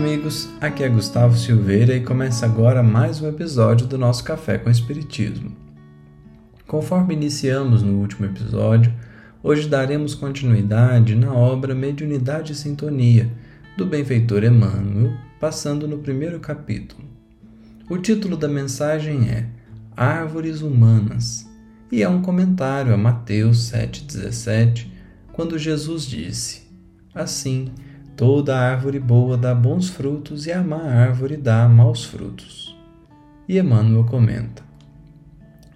amigos, aqui é Gustavo Silveira e começa agora mais um episódio do nosso Café com Espiritismo. Conforme iniciamos no último episódio, hoje daremos continuidade na obra Mediunidade e Sintonia, do benfeitor Emmanuel, passando no primeiro capítulo. O título da mensagem é Árvores Humanas e é um comentário a Mateus 7,17, quando Jesus disse: Assim, Toda árvore boa dá bons frutos e a má árvore dá maus frutos. E Emmanuel comenta: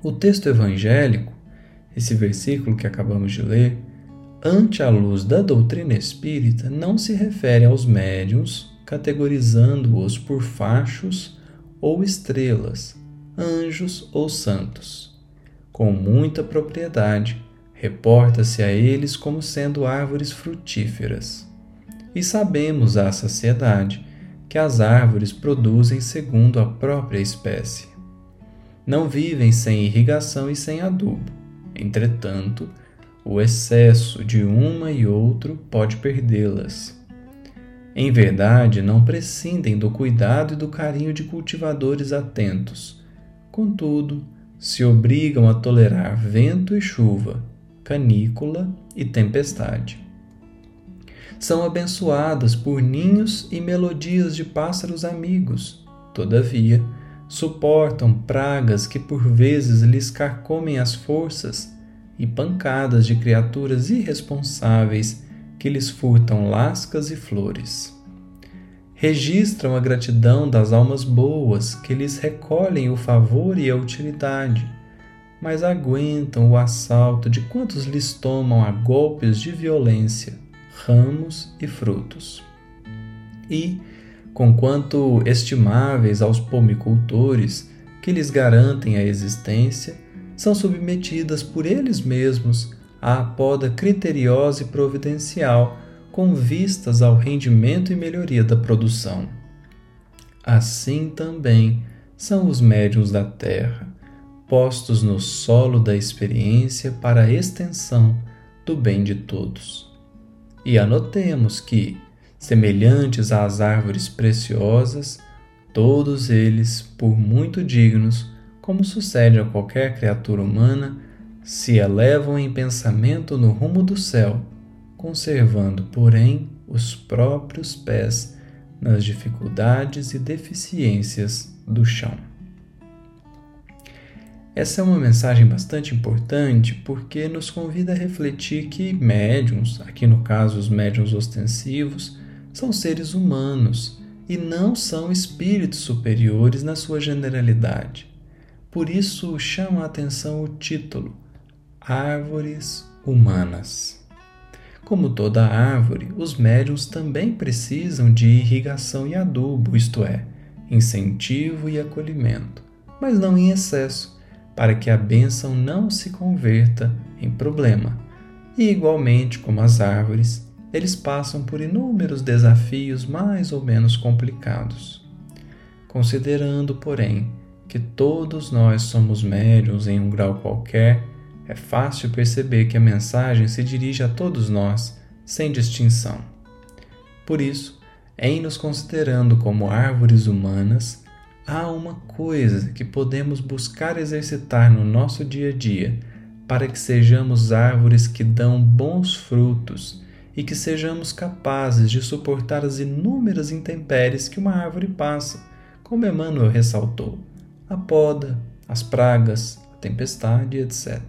O texto evangélico, esse versículo que acabamos de ler, ante a luz da doutrina espírita, não se refere aos médiuns, categorizando-os por fachos ou estrelas, anjos ou santos. Com muita propriedade, reporta-se a eles como sendo árvores frutíferas e sabemos à saciedade que as árvores produzem segundo a própria espécie. Não vivem sem irrigação e sem adubo. Entretanto, o excesso de uma e outro pode perdê-las. Em verdade, não prescindem do cuidado e do carinho de cultivadores atentos. Contudo, se obrigam a tolerar vento e chuva, canícula e tempestade são abençoadas por ninhos e melodias de pássaros amigos. Todavia, suportam pragas que por vezes lhes carcomem as forças e pancadas de criaturas irresponsáveis que lhes furtam lascas e flores. Registram a gratidão das almas boas que lhes recolhem o favor e a utilidade, mas aguentam o assalto de quantos lhes tomam a golpes de violência ramos e frutos. E, conquanto estimáveis aos pomicultores que lhes garantem a existência, são submetidas por eles mesmos à poda criteriosa e providencial com vistas ao rendimento e melhoria da produção. Assim também são os médiuns da terra, postos no solo da experiência para a extensão do bem de todos. E anotemos que, semelhantes às árvores preciosas, todos eles, por muito dignos, como sucede a qualquer criatura humana, se elevam em pensamento no rumo do céu, conservando, porém, os próprios pés nas dificuldades e deficiências do chão. Essa é uma mensagem bastante importante porque nos convida a refletir que médiums, aqui no caso os médiums ostensivos, são seres humanos e não são espíritos superiores na sua generalidade. Por isso chama a atenção o título Árvores Humanas. Como toda árvore, os médiums também precisam de irrigação e adubo, isto é, incentivo e acolhimento, mas não em excesso para que a bênção não se converta em problema. E, igualmente como as árvores, eles passam por inúmeros desafios mais ou menos complicados. Considerando, porém, que todos nós somos médiums em um grau qualquer, é fácil perceber que a mensagem se dirige a todos nós, sem distinção. Por isso, em nos considerando como árvores humanas, há uma coisa que podemos buscar exercitar no nosso dia a dia para que sejamos árvores que dão bons frutos e que sejamos capazes de suportar as inúmeras intempéries que uma árvore passa, como Emmanuel ressaltou: a poda, as pragas, a tempestade, etc.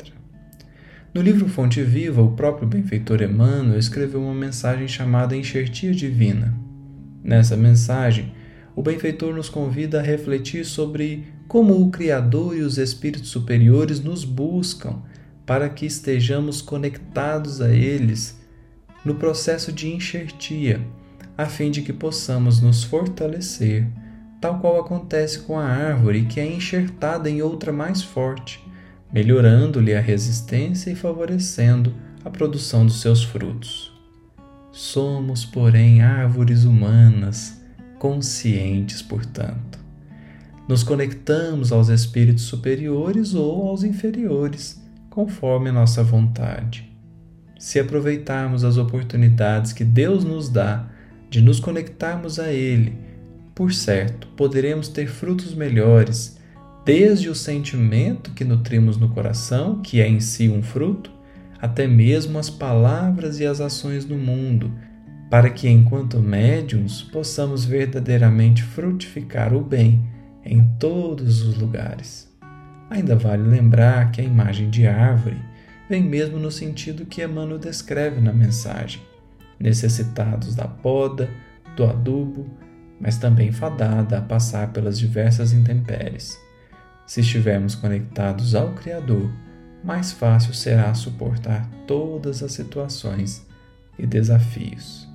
No livro Fonte Viva, o próprio benfeitor Emmanuel escreveu uma mensagem chamada Enxertia Divina. Nessa mensagem, o benfeitor nos convida a refletir sobre como o Criador e os espíritos superiores nos buscam para que estejamos conectados a eles no processo de enxertia, a fim de que possamos nos fortalecer, tal qual acontece com a árvore que é enxertada em outra mais forte, melhorando-lhe a resistência e favorecendo a produção dos seus frutos. Somos, porém, árvores humanas conscientes, portanto. Nos conectamos aos espíritos superiores ou aos inferiores, conforme a nossa vontade. Se aproveitarmos as oportunidades que Deus nos dá de nos conectarmos a Ele por certo, poderemos ter frutos melhores, desde o sentimento que nutrimos no coração, que é em si um fruto, até mesmo as palavras e as ações no mundo, para que, enquanto médiums, possamos verdadeiramente frutificar o bem em todos os lugares. Ainda vale lembrar que a imagem de árvore vem mesmo no sentido que Emmanuel descreve na mensagem, necessitados da poda, do adubo, mas também fadada a passar pelas diversas intempéries. Se estivermos conectados ao Criador, mais fácil será suportar todas as situações e desafios.